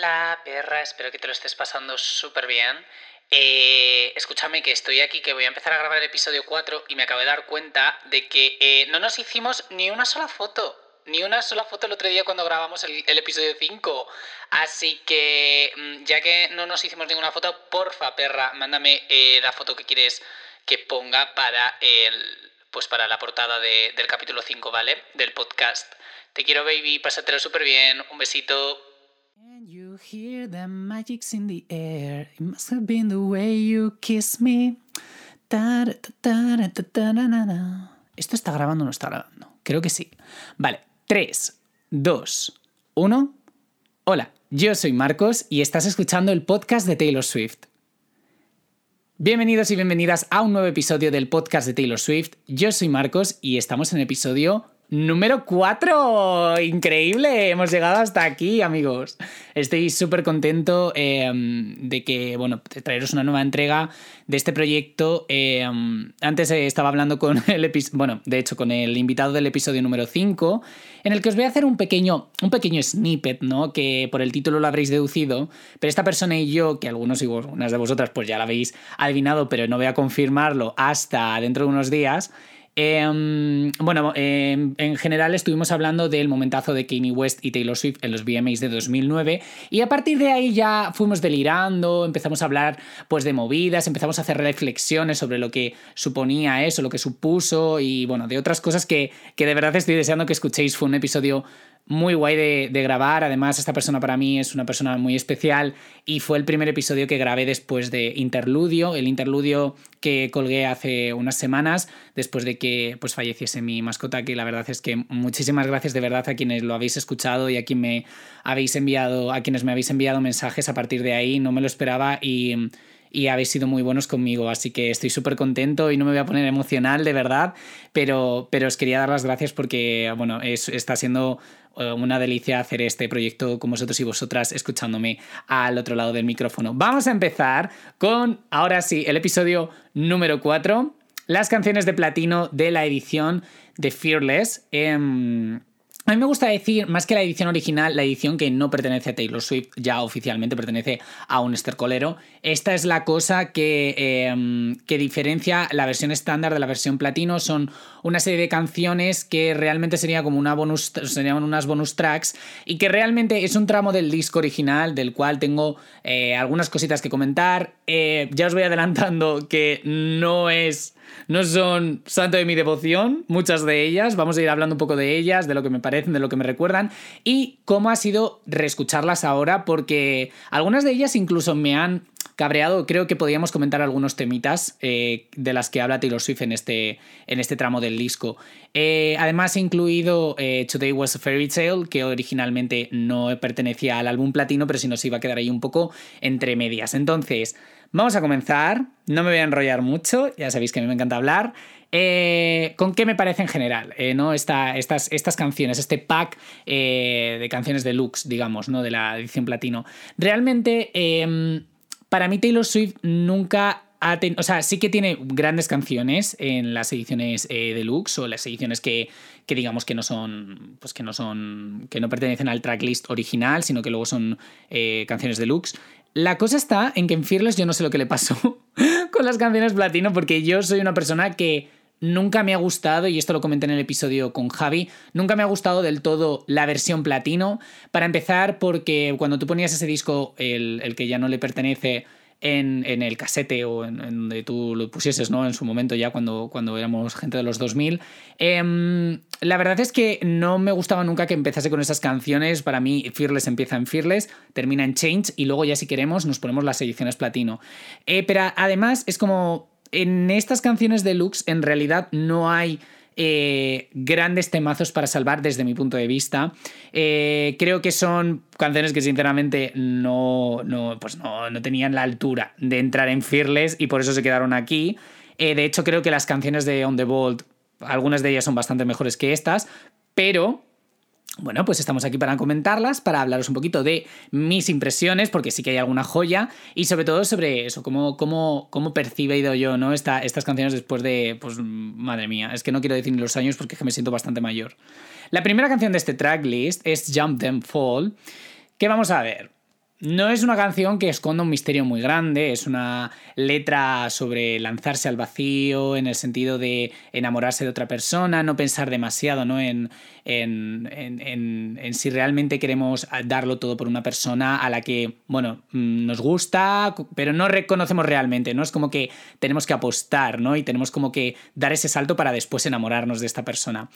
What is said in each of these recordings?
Hola, perra, espero que te lo estés pasando súper bien. Eh, escúchame que estoy aquí, que voy a empezar a grabar el episodio 4 y me acabo de dar cuenta de que eh, no nos hicimos ni una sola foto. Ni una sola foto el otro día cuando grabamos el, episodio 5. Así que, mm, ya que no nos hicimos ninguna foto, porfa, perra, mándame eh, la foto que quieres que ponga para el, pues para la portada de- del capítulo 5, ¿vale? Del podcast. Te quiero, baby, pásatelo súper bien. Un besito. Hear the magic's in the air. It must have been the way you kiss me. ¿Esto está grabando o no está grabando? Creo que sí. Vale, 3, 2, 1. Hola, yo soy Marcos y estás escuchando el podcast de Taylor Swift. Bienvenidos y bienvenidas a un nuevo episodio del podcast de Taylor Swift. Yo soy Marcos y estamos en el episodio número 4. Increíble, hemos llegado hasta aquí, amigos. Estoy súper contento eh, de que, bueno, traeros una nueva entrega de este proyecto. Eh, antes eh, estaba hablando con el bueno, de hecho, con el invitado del episodio número 5, en el que os voy a hacer un pequeño, un pequeño snippet, ¿no? Que por el título lo habréis deducido, pero esta persona y yo, que algunos y unas de vosotras pues ya la habéis adivinado, pero no voy a confirmarlo hasta dentro de unos días. Eh, bueno, eh, en general estuvimos hablando del momentazo de Kanye West y Taylor Swift en los VMAs de 2009 y a partir de ahí ya fuimos delirando, empezamos a hablar pues de movidas, empezamos a hacer reflexiones sobre lo que suponía eso, lo que supuso y bueno, de otras cosas que, que de verdad estoy deseando que escuchéis. Fue un episodio muy guay de, de grabar. Además, esta persona para mí es una persona muy especial y fue el primer episodio que grabé después de Interludio, el interludio que colgué hace unas semanas después de que pues falleciese mi mascota, que la verdad es que muchísimas gracias de verdad a quienes lo habéis escuchado y a quien me habéis enviado, a quienes me habéis enviado mensajes a partir de ahí, no me lo esperaba y y habéis sido muy buenos conmigo, así que estoy súper contento y no me voy a poner emocional, de verdad, pero, pero os quería dar las gracias porque, bueno, es- está siendo eh, una delicia hacer este proyecto con vosotros y vosotras escuchándome al otro lado del micrófono. Vamos a empezar con, ahora sí, el episodio número 4, las canciones de platino de la edición de Fearless. Em, a mí me gusta decir, más que la edición original, la edición que no pertenece a Taylor Swift, ya oficialmente pertenece a un estercolero. Esta es la cosa que, eh, que diferencia la versión estándar de la versión platino. Son una serie de canciones que realmente sería como una bonus, serían unas bonus tracks y que realmente es un tramo del disco original del cual tengo eh, algunas cositas que comentar. Eh, ya os voy adelantando que no es no son santo de mi devoción, muchas de ellas. Vamos a ir hablando un poco de ellas, de lo que me parecen, de lo que me recuerdan y cómo ha sido reescucharlas ahora, porque algunas de ellas incluso me han cabreado. Creo que podíamos comentar algunos temitas eh, de las que habla Taylor Swift en este, en este tramo del disco. Eh, además, he incluido Today Was a Fairy Tale, que originalmente no pertenecía al álbum platino, pero si nos iba a quedar ahí un poco entre medias. Entonces, vamos a comenzar. No me voy a enrollar mucho, ya sabéis que a mí me encanta hablar. Eh, ¿Con qué me parece en general? eh, ¿no? Esta- estas, estas canciones, este pack eh, de canciones deluxe, digamos, ¿no? de la edición platino. Realmente, eh, para mí Taylor Swift nunca o sea, sí que tiene grandes canciones en las ediciones eh, deluxe o las ediciones que, que digamos que no son, pues que no son, que no pertenecen al tracklist original, sino que luego son eh, canciones deluxe. La cosa está en que en Fearless yo no sé lo que le pasó con las canciones platino, porque yo soy una persona que nunca me ha gustado, y esto lo comenté en el episodio con Javi, nunca me ha gustado del todo la versión platino. Para empezar, porque cuando tú ponías ese disco, el, el que ya no le pertenece, en, en el casete o en, donde tú lo pusieses, ¿no? En su momento ya cuando, cuando éramos gente de los 2000. Em, la verdad es que no me gustaba nunca que empezase con esas canciones. Para mí, Fearless empieza en Fearless, termina en Change y luego ya si queremos nos ponemos las ediciones platino. Eh, pero además es como... En estas canciones deluxe en realidad no hay eh, grandes temazos para salvar desde mi punto de vista. Eh, creo que son canciones que sinceramente no, no, pues no, no tenían la altura de entrar en Fearless y por eso se quedaron aquí. Eh, de hecho, creo que las canciones de On the Vault, algunas de ellas son bastante mejores que estas, pero bueno, pues estamos aquí para comentarlas, para hablaros un poquito de mis impresiones, porque sí que hay alguna joya, y sobre todo sobre eso, cómo, cómo, cómo yo ¿no? Esta, estas canciones después de, pues madre mía, es que no quiero decir ni los años porque es que me siento bastante mayor. La primera canción de este tracklist es Jump Them Fall, que vamos a ver. No es una canción que esconda un misterio muy grande, es una letra sobre lanzarse al vacío en el sentido de enamorarse de otra persona, no pensar demasiado ¿no? En, en, en, en, si realmente queremos darlo todo por una persona a la que, bueno, mm, nos gusta, pero no reconocemos realmente, ¿no? Es como que tenemos que apostar, ¿no? Y tenemos como que dar ese salto para después enamorarnos de esta persona.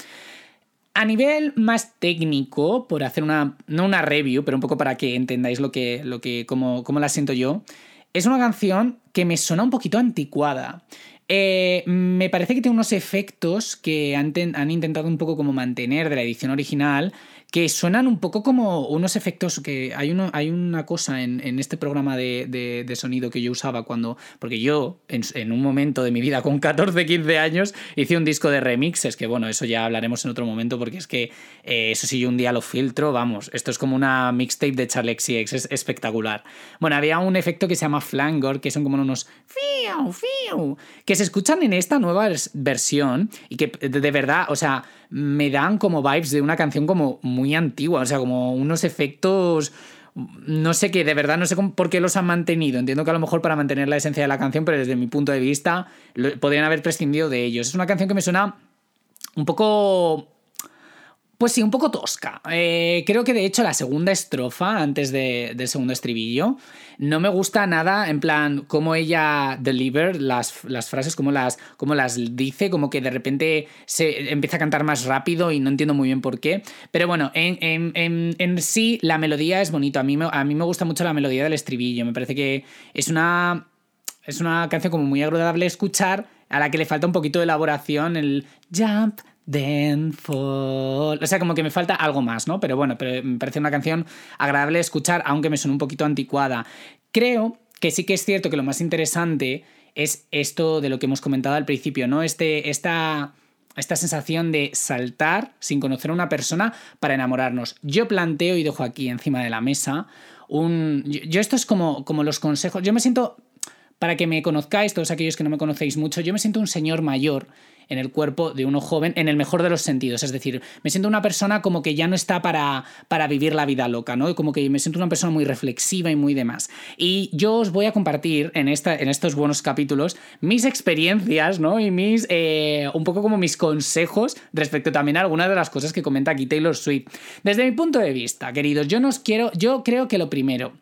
A nivel más técnico, por hacer una, no una review, pero un poco para que entendáis lo que, lo que, cómo, la siento yo, es una canción que me suena un poquito anticuada. Eh, me parece que tiene unos efectos que han, han, intentado un poco como mantener de la edición original, que suenan un poco como unos efectos que hay, uno, hay una cosa en, este programa de, sonido que yo usaba cuando, porque yo en, un momento de mi vida con 14, 15 años hice un disco de remixes, que bueno, eso ya hablaremos en otro momento porque es que eh, eso sí yo un día lo filtro, vamos, esto es como una mixtape de Charlie X, es espectacular. Bueno, había un efecto que se llama flangor, que son como unos fiu, fiu, que se escuchan en esta nueva versión y que de verdad, o sea, me dan como vibes de una canción como muy antigua, o sea, como unos efectos no sé qué, de verdad no sé por qué los han mantenido. Entiendo que a lo mejor para mantener la esencia de la canción, pero desde mi punto de vista podrían haber prescindido de ellos. Es una canción que me suena un poco pues sí, un poco tosca. Eh, creo que de hecho la segunda estrofa, antes del segundo estribillo, no me gusta nada, en plan, cómo ella deliver las, las frases, cómo las, cómo las dice, como que de repente se empieza a cantar más rápido y no entiendo muy bien por qué. Pero bueno, en, en, sí la melodía es bonita. A mí, me, a mí me gusta mucho la melodía del estribillo. Me parece que es una, es una canción como muy agradable escuchar, a la que le falta un poquito de elaboración, el jump Then fall. O sea, como que me falta algo más, ¿no? Pero bueno, pero me parece una canción agradable de escuchar, aunque me suene un poquito anticuada. Creo que sí que es cierto que lo más interesante es esto de lo que hemos comentado al principio, ¿no? Este, esta, esta sensación de saltar sin conocer a una persona para enamorarnos. Yo planteo y dejo aquí encima de la mesa un... Yo, esto es como, como los consejos. Yo me siento, para que me conozcáis, todos aquellos que no me conocéis mucho, yo me siento un señor mayor en el cuerpo de uno joven en el mejor de los sentidos. Es decir, me siento una persona como que ya no está para, para vivir la vida loca, ¿no? Como que me siento una persona muy reflexiva y muy demás. Y yo os voy a compartir en, esta, en estos buenos capítulos mis experiencias, ¿no? Y mis, eh, un poco como mis consejos respecto también a algunas de las cosas que comenta aquí Taylor Swift. Desde mi punto de vista, queridos, yo nos quiero, yo creo que lo primero,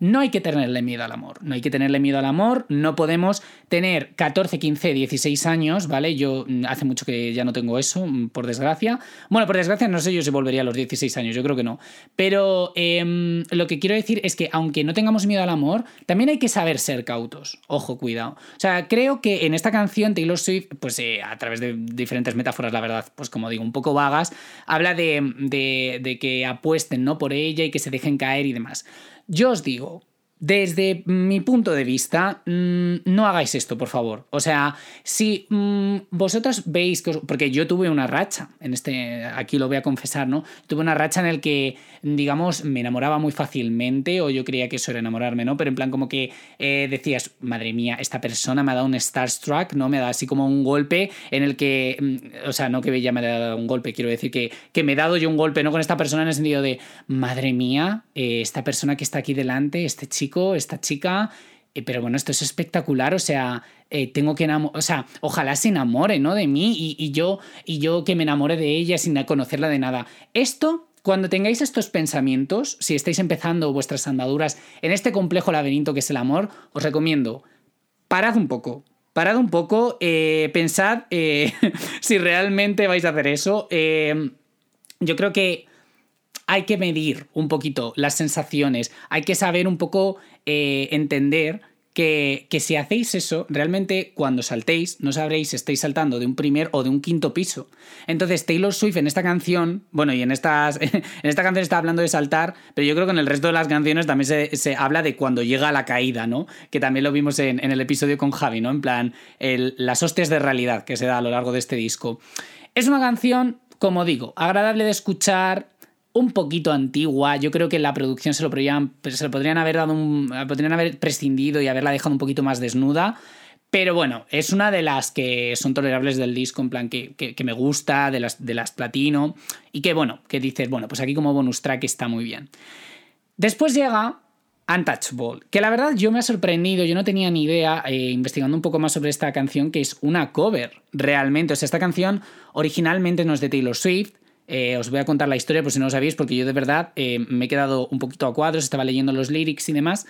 no hay que tenerle miedo al amor, no hay que tenerle miedo al amor, no podemos tener 14, 15, 16 años, ¿vale? Yo mm, hace mucho que ya no tengo eso, mm, por desgracia. Bueno, por desgracia no sé yo si volvería a los 16 años, yo creo que no. Pero em, lo que quiero decir es que aunque no tengamos miedo al amor, también hay que saber ser cautos. Ojo, cuidado. O sea, creo que en esta canción Taylor Swift, pues eh, a través de diferentes metáforas, la verdad, pues como digo, un poco vagas, habla de, de, de que apuesten ¿no? por ella y que se dejen caer y demás. Yo os digo, desde mi punto de vista, mm, no hagáis esto, por favor. O sea, si mm, vosotros veis que... porque yo tuve una racha, en este, aquí lo voy a confesar, ¿no? Tuve una racha en el que, digamos, me enamoraba muy fácilmente, o yo creía que eso era enamorarme, ¿no? Pero en plan como que eh, decías, madre mía, esta persona me ha dado un starstruck, ¿no? Me ha dado así como un golpe en el que... Mm, o sea, no que ya me ha dado un golpe, quiero decir que, que me he dado yo un golpe, ¿no? Con esta persona en el sentido de, madre mía, eh, esta persona que está aquí delante, este chico, esta chica, eh, pero bueno, esto es espectacular, o sea, eh, tengo que enamorar, o sea, ojalá se enamore, ¿no? De mí y, yo, y yo que me enamore de ella sin conocerla de nada. Esto cuando tengáis estos pensamientos, si estáis empezando vuestras andaduras en este complejo laberinto que es el amor, os recomiendo, parad un poco, parad un poco, eh, pensad si realmente vais a hacer eso. yo creo que hay que medir un poquito las sensaciones, hay que saber un poco eh, entender que, si hacéis eso, realmente cuando saltéis, no sabréis si estáis saltando de un primer o de un quinto piso. Entonces, Taylor Swift en esta canción, bueno, y en, estas, en esta canción está hablando de saltar, pero yo creo que en el resto de las canciones también se, habla de cuando llega la caída, ¿no? Que también lo vimos en, el episodio con Javi, ¿no? En plan, las hostias de realidad que se da a lo largo de este disco. Es una canción, como digo, agradable de escuchar, un poquito antigua. Yo creo que la producción se lo, podrían, se lo podrían haber dado podrían haber prescindido y haberla dejado un poquito más desnuda. Pero bueno, es una de las que son tolerables del disco, en plan que, que, me gusta, de las, de las platino, y que bueno, que dices, bueno, pues aquí como bonus track está muy bien. Después llega Untouchable, que la verdad yo me ha sorprendido, yo no tenía ni idea, eh, investigando un poco más sobre esta canción, que es una cover, realmente. O sea, esta canción originalmente no es de Taylor Swift, eh, os voy a contar la historia por si no lo sabéis, porque yo de verdad eh, me he quedado un poquito a cuadros, estaba leyendo los lyrics y demás.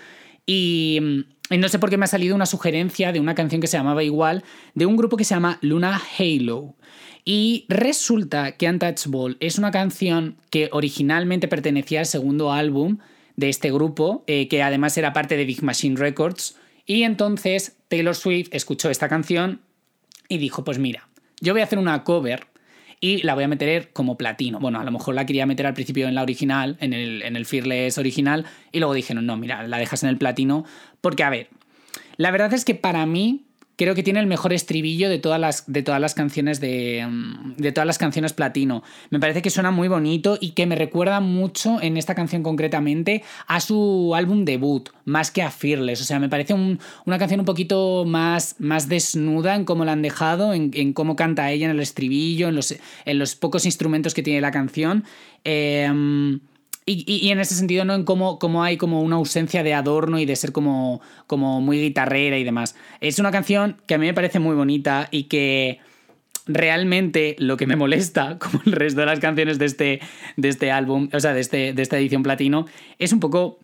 Y, y, no sé por qué me ha salido una sugerencia de una canción que se llamaba igual, de un grupo que se llama Luna Halo. Y resulta que Untouchable es una canción que originalmente pertenecía al segundo álbum de este grupo, eh, que además era parte de Big Machine Records. Y entonces Taylor Swift escuchó esta canción y dijo, pues mira, yo voy a hacer una cover y la voy a meter como platino. Bueno, a lo mejor la quería meter al principio en la original, en el, en el original, y luego dijeron, no, mira, la dejas en el platino, porque a ver, la verdad es que para mí creo que tiene el mejor estribillo de todas las, de todas las canciones de, mm, de todas las canciones platino. Me parece que suena muy bonito y que me recuerda mucho en esta canción concretamente a su álbum debut, más que a Fearless. O sea, me parece una canción un poquito más, más desnuda en cómo la han dejado, en, cómo canta ella en el estribillo, en los, en los pocos instrumentos que tiene la canción. Eh, y, en ese sentido, ¿no? En cómo, cómo, hay como una ausencia de adorno y de ser como, como muy guitarrera y demás. Es una canción que a mí me parece muy bonita y que realmente lo que me molesta, como el resto de las canciones de este, de este álbum, o sea, de, este, de esta edición platino, es un poco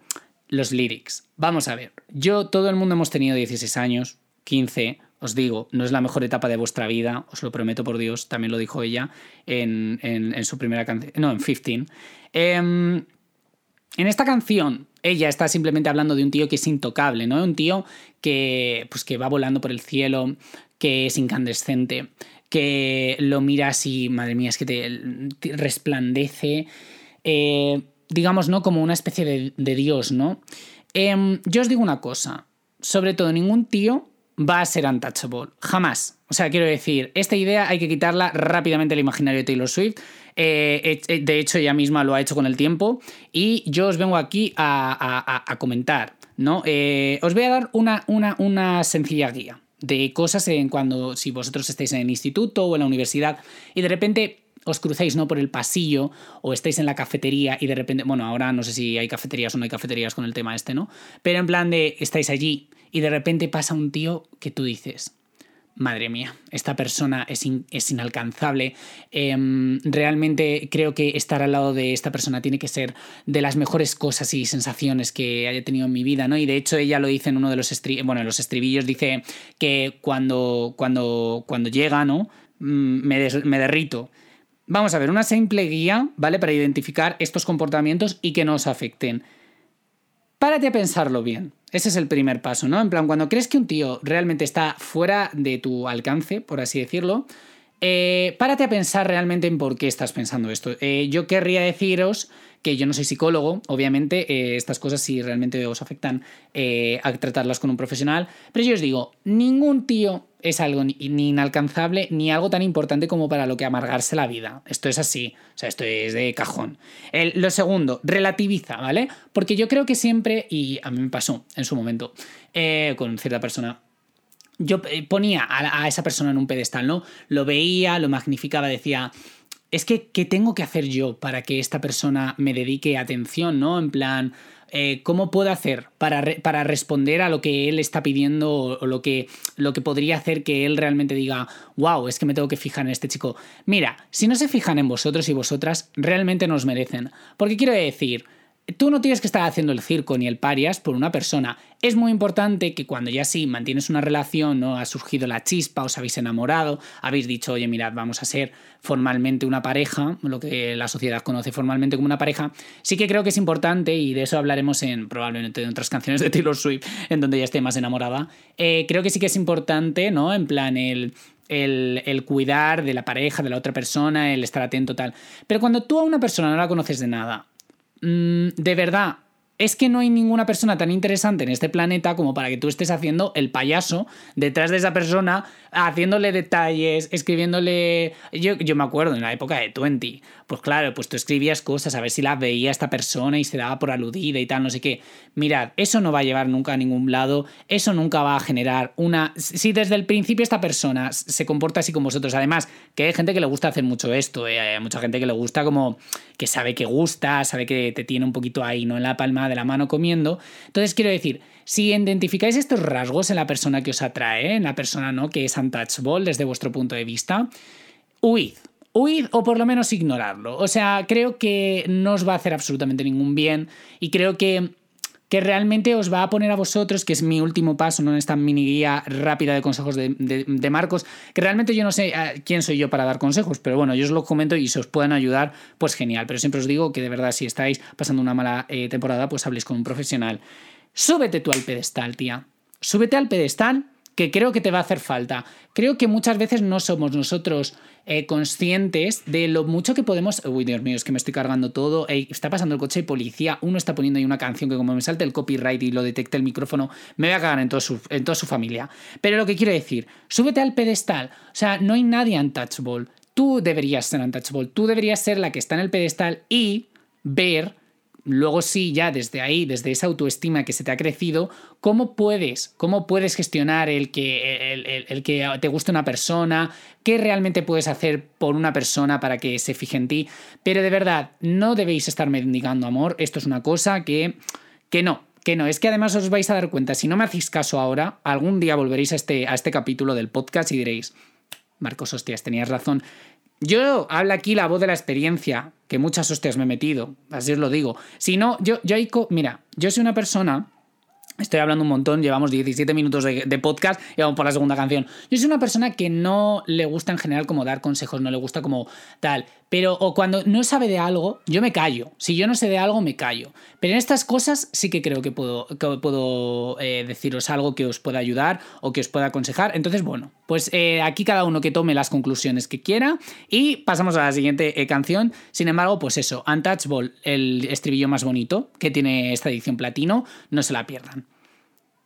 los lyrics. Vamos a ver, yo, todo el mundo hemos tenido 16 años, 15, os digo, no es la mejor etapa de vuestra vida, os lo prometo por Dios, también lo dijo ella en, en, su primera canción, no, en 15. Em, en esta canción, ella está simplemente hablando de un tío que es intocable, ¿no? Un tío que, pues, que va volando por el cielo, que es incandescente, que lo mira así, madre mía, es que te, resplandece, eh, digamos, ¿no? Como una especie de, dios, ¿no? Em, yo os digo una cosa, sobre todo ningún tío va a ser untouchable. Jamás. O sea, quiero decir, esta idea hay que quitarla rápidamente del imaginario de Taylor Swift. Eh, de hecho, ella misma lo ha hecho con el tiempo. Y yo os vengo aquí a, comentar, ¿no? Eh, os voy a dar una, una, una sencilla guía de cosas en cuando, si vosotros estáis en el instituto o en la universidad y de repente os crucéis ¿no? por el pasillo o estáis en la cafetería y de repente, bueno, ahora no sé si hay cafeterías o no hay cafeterías con el tema este, ¿no? Pero en plan de estáis allí y de repente pasa un tío que tú dices, madre mía, esta persona es, es inalcanzable. Em, realmente creo que estar al lado de esta persona tiene que ser de las mejores cosas y sensaciones que haya tenido en mi vida, ¿no? Y de hecho ella lo dice en uno de los, bueno, los estribillos, dice que cuando, cuando, cuando llega, ¿no? Mm, me, me derrito. Vamos a ver, una simple guía, ¿vale? Para identificar estos comportamientos y que nos afecten. Párate a pensarlo bien. Ese es el primer paso, ¿no? En plan, cuando crees que un tío realmente está fuera de tu alcance, por así decirlo, eh, párate a pensar realmente en por qué estás pensando esto. Eh, yo querría deciros que yo no soy psicólogo, obviamente, eh, estas cosas si realmente os afectan a tratarlas con un profesional, pero yo os digo, ningún tío es algo ni, inalcanzable ni algo tan importante como para lo que amargarse la vida. Esto es así, o sea, esto es de cajón. lo segundo, relativiza, ¿vale? Porque yo creo que siempre, y a mí me pasó en su momento, con cierta persona, yo eh, ponía a, esa persona en un pedestal, ¿no? Lo veía, lo magnificaba, decía, es que, ¿qué tengo que hacer yo para que esta persona me dedique atención, ¿no? En plan, eh, ¿cómo puedo hacer para, para, responder a lo que él está pidiendo o, lo, que, lo que podría hacer que él realmente diga, wow, es que me tengo que fijar en este chico? Mira, si no se fijan en vosotros y vosotras, realmente nos merecen. Porque quiero decir, Tú no tienes que estar haciendo el circo ni el parias por una persona. Es muy importante que cuando ya sí mantienes una relación, no ha surgido la chispa, os habéis enamorado, habéis dicho, oye, mirad, vamos a ser formalmente una pareja, lo que la sociedad conoce formalmente como una pareja, sí que creo que es importante, y de eso hablaremos en probablemente en otras canciones de Taylor Swift, en donde ya esté más enamorada, eh, creo que sí que es importante, ¿no? En plan, el, el, cuidar de la pareja, de la otra persona, el estar atento, tal. Pero cuando tú a una persona no la conoces de nada, de verdad, es que no hay ninguna persona tan interesante en este planeta como para que tú estés haciendo el payaso detrás de esa persona, haciéndole detalles, escribiéndole... Yo, yo me acuerdo en la época de Twenty, pues claro, pues tú escribías cosas a ver si las veía esta persona y se daba por aludida y tal, no sé qué. Mirad, eso no va a llevar nunca a ningún lado, eso nunca va a generar una... Si desde el principio esta persona se comporta así con vosotros, además, que hay gente que le gusta hacer mucho esto, ¿eh? hay mucha gente que le gusta como que sabe que gusta, sabe que te tiene un poquito ahí, ¿no? En la palma de la mano comiendo. Entonces quiero decir, si identificáis estos rasgos en la persona que os atrae, en la persona ¿no? que es untouchable desde vuestro punto de vista, huid. Huid o por lo menos ignorarlo. O sea, creo que no os va a hacer absolutamente ningún bien y creo que que realmente os va a poner a vosotros, que es mi último paso ¿no? en esta mini guía rápida de consejos de, Marcos, que realmente yo no sé eh, quién soy yo para dar consejos, pero bueno, yo os lo comento y si os pueden ayudar, pues genial. Pero siempre os digo que de verdad, si estáis pasando una mala eh, temporada, pues habléis con un profesional. Súbete tú al pedestal, tía. Súbete al pedestal que creo que te va a hacer falta. Creo que muchas veces no somos nosotros eh, conscientes de lo mucho que podemos... Uy, Dios mío, es que me estoy cargando todo. está pasando el coche de policía, uno está poniendo ahí una canción que como me salte el copyright y lo detecte el micrófono, me voy a cagar en, todo su, en toda su familia. Pero lo que quiero decir, súbete al pedestal. O sea, no hay nadie untouchable. Tú deberías ser untouchable. Tú deberías ser la que está en el pedestal y ver luego sí, ya desde ahí, desde esa autoestima que se te ha crecido, ¿cómo puedes, cómo puedes gestionar el que, el, que te guste una persona? ¿Qué realmente puedes hacer por una persona para que se fije en ti? Pero de verdad, no debéis estar mendigando amor. Esto es una cosa que, que no, que no, es que además os vais a dar cuenta, si no me hacéis caso ahora, algún día volveréis a este, a este capítulo del podcast y diréis, Marcos, hostias, tenías razón. Yo hablo aquí la voz de la experiencia, que muchas hostias me he metido, así os lo digo. Si no, yo, yo mira, yo soy una persona Estoy hablando un montón, llevamos 17 minutos de, de, podcast y vamos por la segunda canción. Yo soy una persona que no le gusta en general como dar consejos, no le gusta como tal. Pero o cuando no sabe de algo, yo me callo. Si yo no sé de algo, me callo. Pero en estas cosas sí que creo que puedo, puedo eh, deciros algo que os pueda ayudar o que os pueda aconsejar. Entonces, bueno, pues eh, aquí cada uno que tome las conclusiones que quiera y pasamos a la siguiente eh, canción. Sin embargo, pues eso, Untouchable, el estribillo más bonito que tiene esta edición platino, no se la pierdan.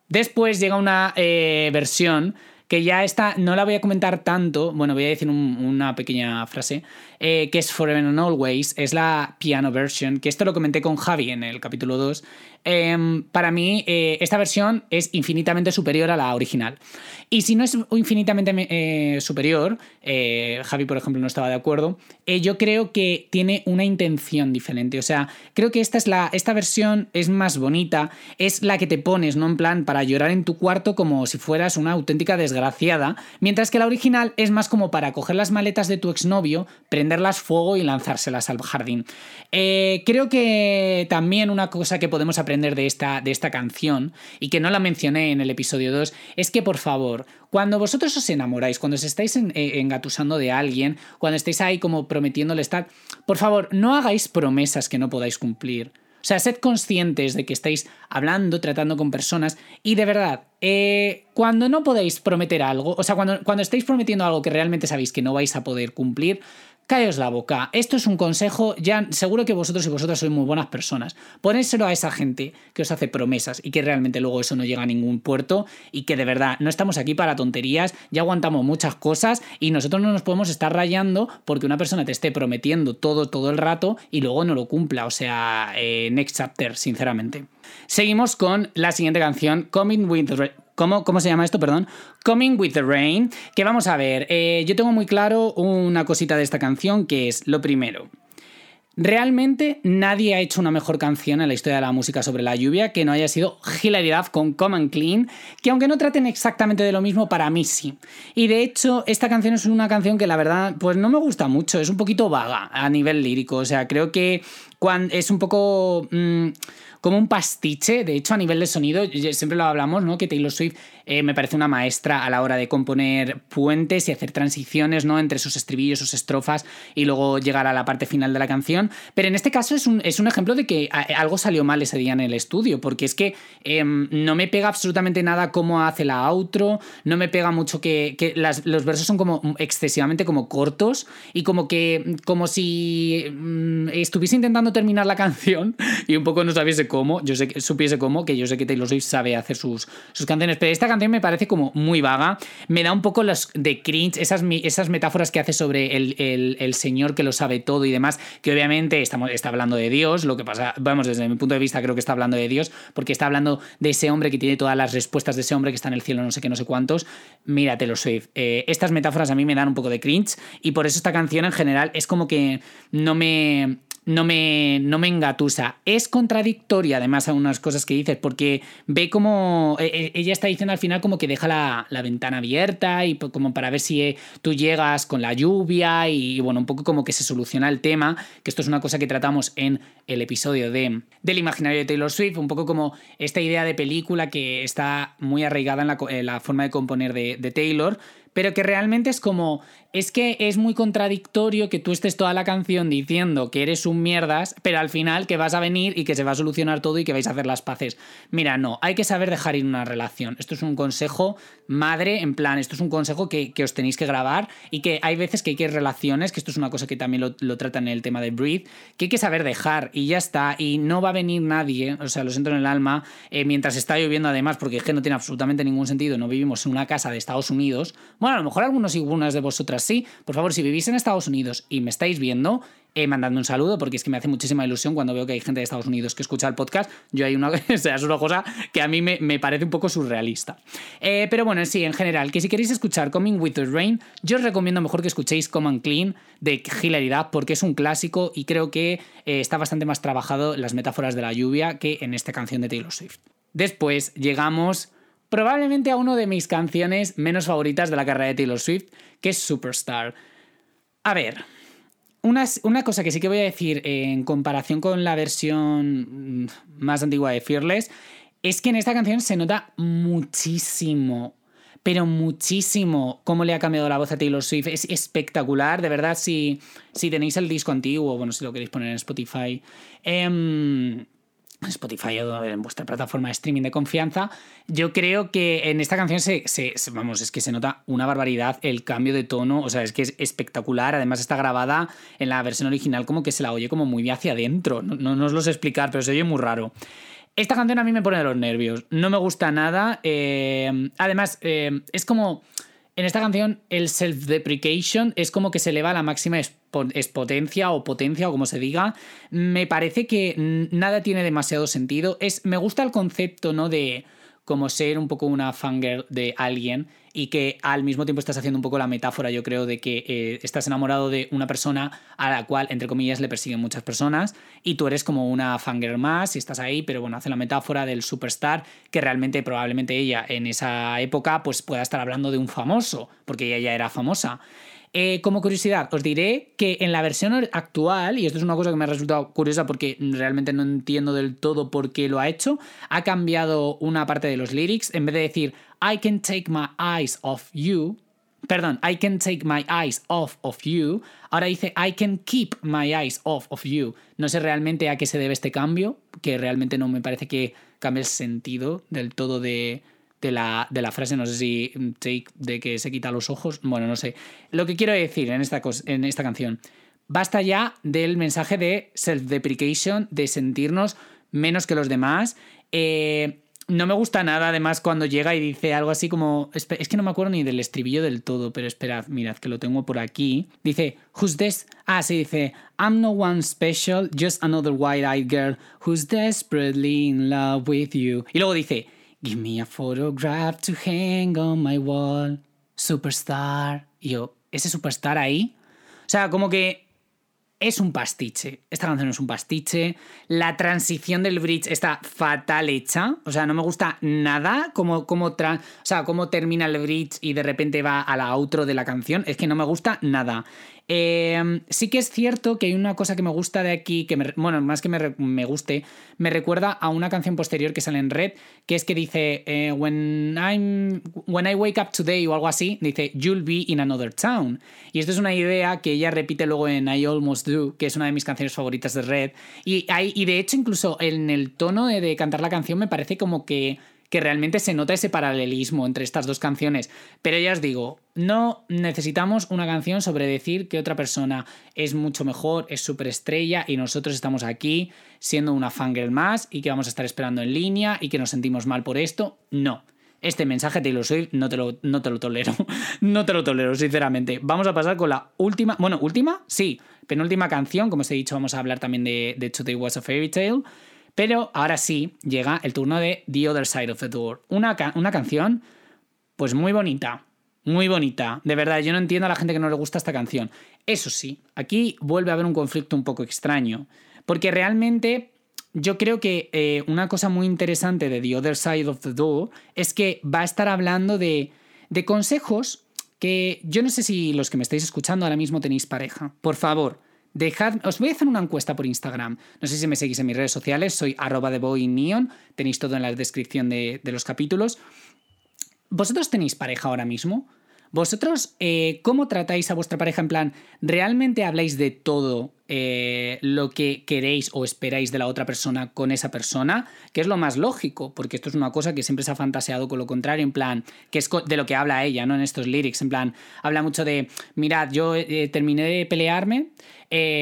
Después llega una versión que ya está, no la voy a comentar tanto, bueno, voy a decir una pequeña frase, eh, que es Forever and Always, es la piano version, que esto lo comenté con Javi en el capítulo 2, Em, para mí eh, esta versión es infinitamente superior a la original. Y si no es infinitamente eh, superior, Javi por ejemplo no estaba de acuerdo, yo creo que tiene una intención diferente. O sea, creo que esta, es la, esta versión es más bonita, es la que te pones, ¿no? En plan, para llorar en tu cuarto como si fueras una auténtica desgraciada, mientras que la original es más como para coger las maletas de tu exnovio, prenderlas fuego y lanzárselas al jardín. creo que también una cosa que podemos aprender de esta, de esta canción y que no la mencioné en el episodio 2 es que por favor, cuando vosotros os enamoráis, cuando os estáis eh, engatusando de alguien, cuando estáis ahí como prometiéndole estar, por favor, no hagáis promesas que no podáis cumplir. O sea, sed conscientes de que estáis hablando, tratando con personas y de verdad, eh, cuando no podéis prometer algo, o sea, cuando, cuando estáis prometiendo algo que realmente sabéis que no vais a poder cumplir, Cállate la boca. Esto es un consejo, ya seguro que vosotros y vosotras sois muy buenas personas. Ponéselo a esa gente que os hace promesas y que realmente luego eso no llega a ningún puerto y que de verdad no estamos aquí para tonterías, ya aguantamos muchas cosas y nosotros no nos podemos estar rayando porque una persona te esté prometiendo todo todo el rato y luego no lo cumpla. O sea, eh, next chapter, sinceramente. Seguimos con la siguiente canción, Coming with ¿Cómo, ¿Cómo, se llama esto? Perdón. Coming with the Rain. Que vamos a ver. Eh, yo tengo muy claro una cosita de esta canción que es lo primero. Realmente nadie ha hecho una mejor canción en la historia de la música sobre la lluvia que no haya sido Hilaridad con Come Clean, que aunque no traten exactamente de lo mismo, para mí sí. Y de hecho, esta canción es una canción que la verdad, pues no me gusta mucho, es un poquito vaga a nivel lírico, o sea, creo que es un poco... Mm, como un pastiche. De hecho, a nivel de sonido, siempre lo hablamos, ¿no? Que Taylor Swift eh, me parece una maestra a la hora de componer puentes y hacer transiciones, ¿no? Entre sus estribillos, sus estrofas y luego llegar a la parte final de la canción. Pero en este caso es un, es un ejemplo de que algo salió mal ese día en el estudio, porque es que em, no me pega absolutamente nada cómo hace la outro, no me pega mucho que, los versos son como excesivamente como cortos y como que como si mm, estuviese intentando terminar la canción y un poco no sabiese cómo, yo sé que supiese cómo, que yo sé que Taylor Swift sabe hacer sus, sus canciones, pero esta canción me parece como muy vaga, me da un poco los de cringe, esas, esas metáforas que hace sobre el, señor que lo sabe todo y demás, que obviamente estamos, está hablando de Dios, lo que pasa, vamos, desde mi punto de vista creo que está hablando de Dios, porque está hablando de ese hombre que tiene todas las respuestas de ese hombre que está en el cielo, no sé qué, no sé cuántos, mira Taylor Swift, eh, estas metáforas a mí me dan un poco de cringe y por eso esta canción en general es como que no me no me, no me engatusa. Es contradictoria, además, a unas cosas que dices, porque ve como. e- e- Ella está diciendo al final como que deja la, la ventana abierta y como para ver si eh, tú llegas con la lluvia y, bueno, un poco como que se soluciona el tema, que esto es una cosa que tratamos en el episodio de, del imaginario de Taylor Swift, un poco como esta idea de película que está muy arraigada en la, forma de componer de Taylor, pero que realmente es como, es que es muy contradictorio que tú estés toda la canción diciendo que eres un mierdas, pero al final que vas a venir y que se va a solucionar todo y que vais a hacer las paces. Mira, no, hay que saber dejar ir una relación. Esto es un consejo madre, en plan, esto es un consejo que, que os tenéis que grabar y que hay veces que hay que relaciones, que esto es una cosa que también lo, lo tratan en el tema de Breathe, que hay que saber dejar y ya está, y no va a venir nadie, o sea, lo siento en el alma, eh, mientras está lloviendo además, porque es que no tiene absolutamente ningún sentido, no vivimos en una casa de Estados Unidos, bueno, a lo mejor algunos y algunas de vosotras sí, por favor, si vivís en Estados Unidos y me estáis viendo, eh, mandadme un saludo porque es que me hace muchísima ilusión cuando veo que hay gente de Estados Unidos que escucha el podcast. Yo hay una, o sea, es una cosa que a mí me, me parece un poco surrealista. Eh, pero bueno, sí, en general, que si queréis escuchar Coming with the Rain, yo os recomiendo mejor que escuchéis Come and Clean de Hilaridad porque es un clásico y creo que eh, está bastante más trabajado las metáforas de la lluvia que en esta canción de Taylor Swift. Después llegamos probablemente a una de mis canciones menos favoritas de la carrera de Taylor Swift, que es Superstar. A ver, una, una cosa que sí que voy a decir en comparación con la versión mm, más antigua de Fearless es que en esta canción se nota muchísimo, pero muchísimo cómo le ha cambiado la voz a Taylor Swift. Es espectacular, de verdad, si, si tenéis el disco antiguo, bueno, si lo queréis poner en Spotify. em, Spotify o en vuestra plataforma de streaming de confianza, yo creo que en esta canción se, se- vamos, es que se nota una barbaridad el cambio de tono, o sea, es que es espectacular, además está grabada en la versión original como que se la oye como muy hacia adentro, no, no, no os lo sé explicar, pero se oye muy raro. Esta canción a mí me pone los nervios, no me gusta nada, eh, además eh, es como... En esta canción, el self-deprecation es como que se eleva a la máxima expo- expotencia o potencia o como se diga. Me parece que nada tiene demasiado sentido. Es, me gusta el concepto, ¿no? De como ser un poco una fangirl de alguien y que al mismo tiempo estás haciendo un poco la metáfora, yo creo, de que eh, estás enamorado de una persona a la cual, entre comillas, le persiguen muchas personas y tú eres como una fangirl más y estás ahí, pero bueno, hace la metáfora del superstar que realmente probablemente ella en esa época pues pueda estar hablando de un famoso, porque ella ya era famosa. Eh, como curiosidad, os diré que en la versión actual, y esto es una cosa que me ha resultado curiosa porque realmente no entiendo del todo por qué lo ha hecho, ha cambiado una parte de los lyrics. En vez de decir I can take my eyes off you, perdón, I can take my eyes off of you, ahora dice I can keep my eyes off of you. No sé realmente a qué se debe este cambio, que realmente no me parece que cambie el sentido del todo de, de la, de la frase, no sé si mm, take de que se quita los ojos, bueno, no sé. Lo que quiero decir en esta, en esta canción, basta ya del mensaje de self-deprecation, de sentirnos menos que los demás. Eh, no me gusta nada, además, cuando llega y dice algo así como. Es que no me acuerdo ni del estribillo del todo, pero esperad, mirad, que lo tengo por aquí. Dice, Who's this? Ah, sí, dice, I'm no one special, just another white-eyed girl who's desperately in love with you. Y luego dice, Give me a photograph to hang on my wall, superstar. Y yo, ¿ese superstar ahí? O sea, como que es un pastiche. Esta canción es un pastiche. La transición del bridge está fatal hecha. O sea, no me gusta nada tra- o sea, cómo termina el bridge y de repente va a la outro de la canción. Es que no me gusta nada. Eh, sí que es cierto que hay una cosa que me gusta de aquí, que me, bueno, más que me, me guste, me recuerda a una canción posterior que sale en Red, que es que dice, eh, when, when I wake up today o algo así, dice, you'll be in another town. Y esto es una idea que ella repite luego en I Almost Do, que es una de mis canciones favoritas de Red. Y, hay, y de hecho, incluso en el tono de cantar la canción me parece como que que realmente se nota ese paralelismo entre estas dos canciones. Pero ya os digo, no necesitamos una canción sobre decir que otra persona es mucho mejor, es superestrella y nosotros estamos aquí siendo una fangirl más y que vamos a estar esperando en línea y que nos sentimos mal por esto. No. Este mensaje Taylor Swift no te lo, no te lo tolero. no te lo tolero, sinceramente. Vamos a pasar con la última. Bueno, última, sí. Penúltima canción. Como os he dicho, vamos a hablar también de, de Today Was a Fairy Tale. Pero ahora sí llega el turno de The Other Side of the Door. Una, una canción, pues muy bonita. Muy bonita, de verdad, yo no entiendo a la gente que no le gusta esta canción. Eso sí, aquí vuelve a haber un conflicto un poco extraño, porque realmente yo creo que eh, una cosa muy interesante de The Other Side of the Door es que va a estar hablando de, de consejos que yo no sé si los que me estáis escuchando ahora mismo tenéis pareja. Por favor, dejad, os voy a hacer una encuesta por Instagram. No sé si me seguís en mis redes sociales, soy arroba de neon, tenéis todo en la descripción de, de los capítulos. ¿Vosotros tenéis pareja ahora mismo? ¿Vosotros eh, cómo tratáis a vuestra pareja? En plan, ¿realmente habláis de todo eh, lo que queréis o esperáis de la otra persona con esa persona? Que es lo más lógico, porque esto es una cosa que siempre se ha fantaseado con lo contrario, en plan, que es de lo que habla ella, ¿no? En estos lyrics, en plan, habla mucho de, mirad, yo eh, terminé de pelearme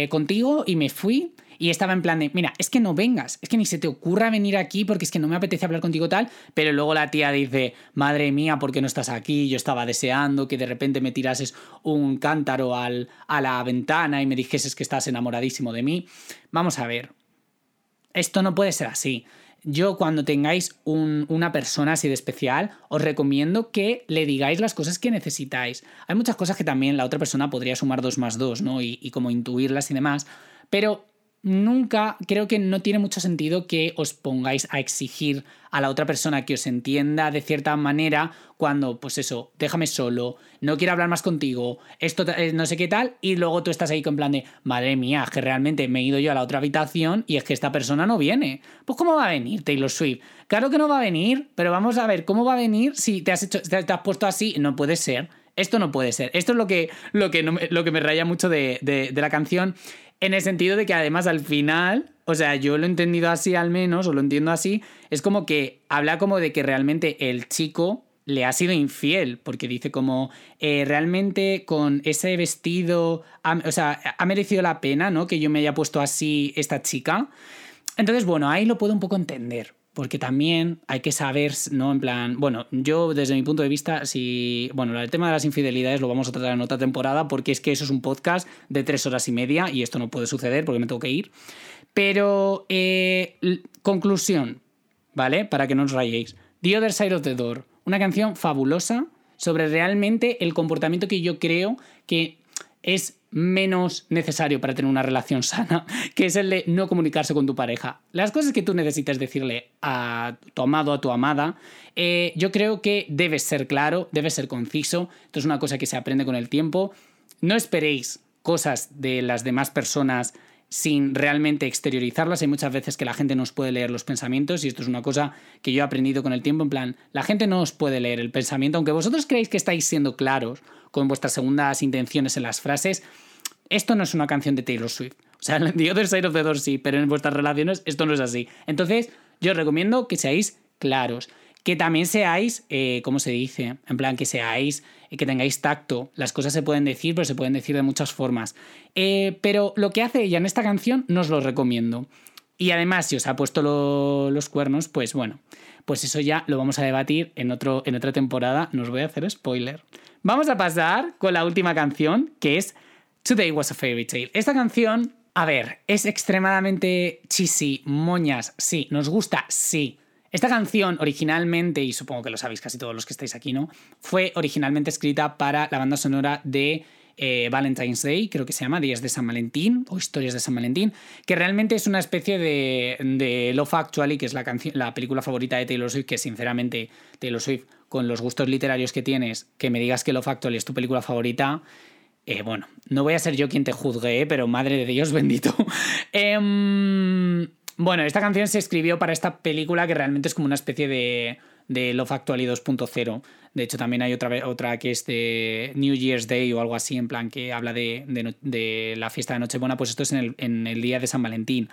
contigo y me fui y estaba en plan de, mira, es que no vengas, es que ni se te ocurra venir aquí porque es que no me apetece hablar contigo tal, pero luego la tía dice, madre mía, ¿por qué no estás aquí? Yo estaba deseando que de repente me tirases un cántaro al, a la ventana y me dijeses que estás enamoradísimo de mí. Vamos a ver, esto no puede ser así. Yo cuando tengáis una persona así de especial, os recomiendo que le digáis las cosas que necesitáis. Hay muchas cosas que también la otra persona podría sumar dos más dos, ¿no? Y, y como intuirlas y demás. Pero nunca, creo que no tiene mucho sentido que os pongáis a exigir a la otra persona que os entienda de cierta manera cuando, pues eso, déjame solo, no quiero hablar más contigo, esto eh, no sé qué tal, y luego tú estás ahí con plan de, madre mía, que realmente me he ido yo a la otra habitación y es que esta persona no viene. Pues ¿cómo va a venir Taylor Swift? Claro que no va a venir, pero vamos a ver, ¿cómo va a venir si te has, hecho, te has puesto así? No puede ser. Esto no puede ser. Esto es lo que, lo que, lo que me raya mucho de, de la canción. En el sentido de que además al final, o sea, yo lo he entendido así al menos, o lo entiendo así, es como que habla como de que realmente el chico le ha sido infiel, porque dice como eh, realmente con ese vestido, o sea, ha merecido la pena, ¿no? Que yo me haya puesto así esta chica. Entonces, bueno, ahí lo puedo un poco entender, porque también hay que saber, ¿no? En plan, bueno, yo desde mi punto de vista, si, bueno, el tema de las infidelidades lo vamos a tratar en otra temporada, porque es que eso es un podcast de tres horas y media y esto no puede suceder porque me tengo que ir. Pero, eh, conclusión, ¿vale? Para que no os rayéis. The Other Side of the Door, una canción fabulosa sobre realmente el comportamiento que yo creo que es menos necesario para tener una relación sana, que es el de no comunicarse con tu pareja. Las cosas que tú necesitas decirle a tu amado, a tu amada, eh, yo creo que debes ser claro, debes ser conciso, esto es una cosa que se aprende con el tiempo. No esperéis cosas de las demás personas sin realmente exteriorizarlas. Hay muchas veces que la gente no os puede leer los pensamientos y esto es una cosa que yo he aprendido con el tiempo. En plan, la gente no os puede leer el pensamiento, aunque vosotros creéis que estáis siendo claros con vuestras segundas intenciones en las frases. Esto no es una canción de Taylor Swift. O sea, The Other Side of the Door sí, pero en vuestras relaciones esto no es así. Entonces, yo os recomiendo que seáis claros que también seáis, eh, ¿cómo se dice? En plan, que seáis, eh, que tengáis tacto. Las cosas se pueden decir, pero se pueden decir de muchas formas. Eh, pero lo que hace ella en esta canción no os lo recomiendo. Y además, si os ha puesto los cuernos, pues bueno, pues eso ya lo vamos a debatir en, otro, en otra temporada. No os voy a hacer spoiler. Vamos a pasar con la última canción, que es Today Was a Fairy Tale. Esta canción, a ver, es extremadamente cheesy, moñas, sí, nos gusta, sí esta canción originalmente, y supongo que lo sabéis casi todos los que estáis aquí, ¿no? Fue originalmente escrita para la banda sonora de eh, Valentine's Day, creo que se llama Días de San Valentín o Historias de San Valentín, que realmente es una especie de, de Love Actually, que es la, la película favorita de Taylor Swift, que sinceramente Taylor Swift, con los gustos literarios que tienes, que me digas que Love Actually es tu película favorita, eh, bueno, no voy a ser yo quien te juzgue, ¿eh? pero madre de Dios bendito. eh, bueno, esta canción se escribió para esta película que realmente es como una especie de, de Love Actually 2.0. De hecho, también hay otra, otra que es de New Year's Day o algo así, en plan que habla de, de, la fiesta de Nochebuena. Pues esto es en el, en el día de San Valentín.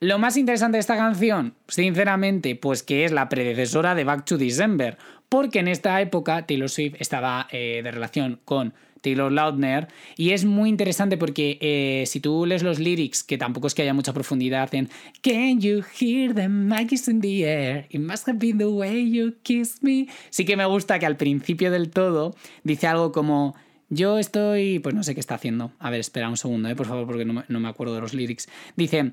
Lo más interesante de esta canción, sinceramente, pues que es la predecesora de Back to December, porque en esta época Taylor Swift estaba eh, de relación con Taylor Lautner. Y es muy interesante porque eh, si tú lees los lyrics, que tampoco es que haya mucha profundidad en Can you hear the magic in the air? It must have been the way you kissed me. Sí que me gusta que al principio del todo dice algo como yo estoy, pues no sé qué está haciendo. A ver, espera un segundo, eh, por favor, porque no me, acuerdo de los lyrics. Dice,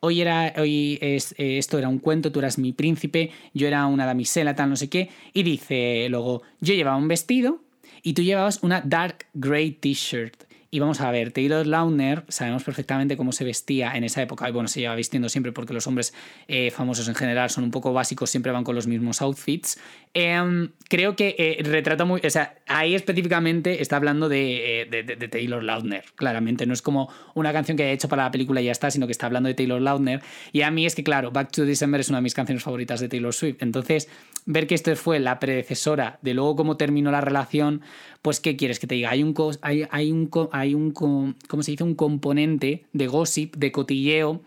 hoy, era, hoy es, eh, esto era un cuento, tú eras mi príncipe, yo era una damisela, tal, no sé qué. Y dice luego, yo llevaba un vestido y tú llevabas una dark grey t-shirt. Y vamos a ver, Taylor Lautner, sabemos perfectamente cómo se vestía en esa época, y bueno, se lleva vistiendo siempre porque los hombres eh, famosos en general son un poco básicos, siempre van con los mismos outfits. Em, creo que eh, retrata muy, o sea, ahí específicamente está hablando de, eh, de, Taylor Lautner, claramente, no es como una canción que haya hecho para la película y ya está, sino que está hablando de Taylor Lautner. Y a mí es que, claro, Back to December es una de mis canciones favoritas de Taylor Swift, entonces ver que esto fue la predecesora de luego cómo terminó la relación, pues ¿qué quieres que te diga? Hay un, hay, hay un, hay un, ¿cómo se dice? Un componente de gossip, de cotilleo,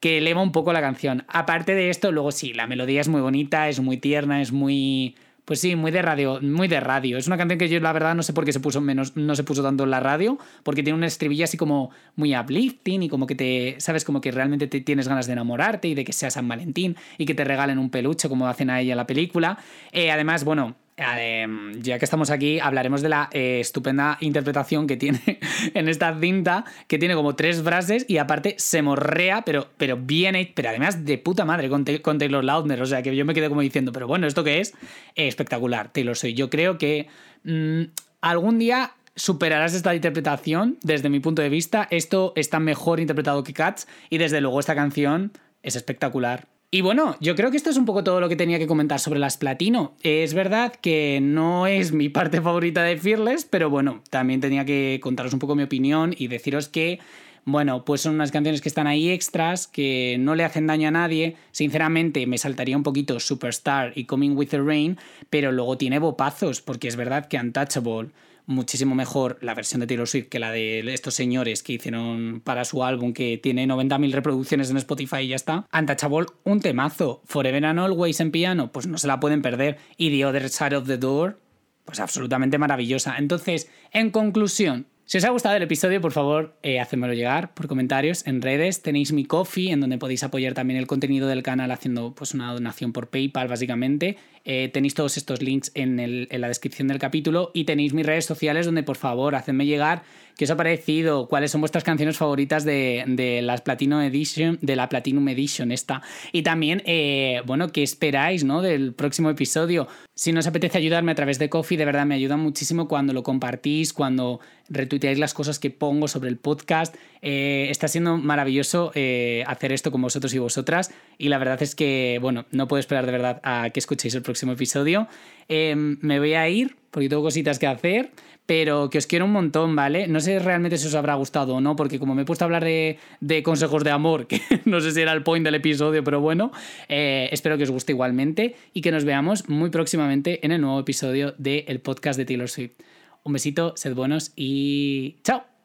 que eleva un poco la canción. Aparte de esto, luego sí, la melodía es muy bonita, es muy tierna, es muy... Pues sí, muy de radio, muy de radio. Es una canción que yo la verdad no sé por qué se puso menos, no se puso tanto en la radio, porque tiene una estribillo así como muy uplifting y como que te, sabes, como que realmente te tienes ganas de enamorarte y de que sea San Valentín y que te regalen un peluche como hacen a ella en la película. Eh, además, bueno, ya que estamos aquí, hablaremos de la eh, estupenda interpretación que tiene en esta cinta, que tiene como tres frases y aparte se morrea, pero, pero bien, pero además de puta madre con, Taylor Lautner. O sea, que yo me quedé como diciendo, pero bueno, ¿esto qué es? espectacular, Taylor soy. Yo creo que mm, algún día superarás esta interpretación desde mi punto de vista. Esto está mejor interpretado que Cats y desde luego esta canción es espectacular. Y bueno, yo creo que esto es un poco todo lo que tenía que comentar sobre las platino. Es verdad que no es mi parte favorita de Fearless, pero bueno, también tenía que contaros un poco mi opinión y deciros que, bueno, pues son unas canciones que están ahí extras, que no le hacen daño a nadie. Sinceramente, me saltaría un poquito Superstar y Coming with the Rain, pero luego tiene bopazos, porque es verdad que Untouchable muchísimo mejor la versión de Taylor Swift que la de estos señores que hicieron para su álbum que tiene 90.000 reproducciones en Spotify y ya está. Untouchable, un temazo. Forever and Always en piano, pues no se la pueden perder. Y The Other Side of the Door, pues absolutamente maravillosa. Entonces, en conclusión, si os ha gustado el episodio, por favor, eh, hacedmelo llegar por comentarios en redes. Tenéis mi coffee, en donde podéis apoyar también el contenido del canal haciendo pues, una donación por PayPal, básicamente. Eh, tenéis todos estos links en, en, la descripción del capítulo y tenéis mis redes sociales donde, por favor, hacedme llegar ¿Qué os ha parecido? ¿Cuáles son vuestras canciones favoritas de, la Platinum Edition esta? Y también, eh, bueno, ¿qué esperáis, no? Del próximo episodio. Si nos apetece ayudarme a través de Coffee, de verdad me ayuda muchísimo cuando lo compartís, cuando retuiteáis las cosas que pongo sobre el podcast. Eh, está siendo maravilloso eh, hacer esto con vosotros y vosotras. Y la verdad es que, bueno, no puedo esperar de verdad a que escuchéis el próximo episodio. me voy a ir porque tengo cositas que hacer pero que os quiero un montón, ¿vale? No sé realmente si os habrá gustado o no, porque como me he puesto a hablar de, consejos de amor, que no sé si era el point del episodio, pero bueno, eh, espero que os guste igualmente y que nos veamos muy próximamente en el nuevo episodio del podcast de Taylor Swift. Un besito, sed buenos y chao.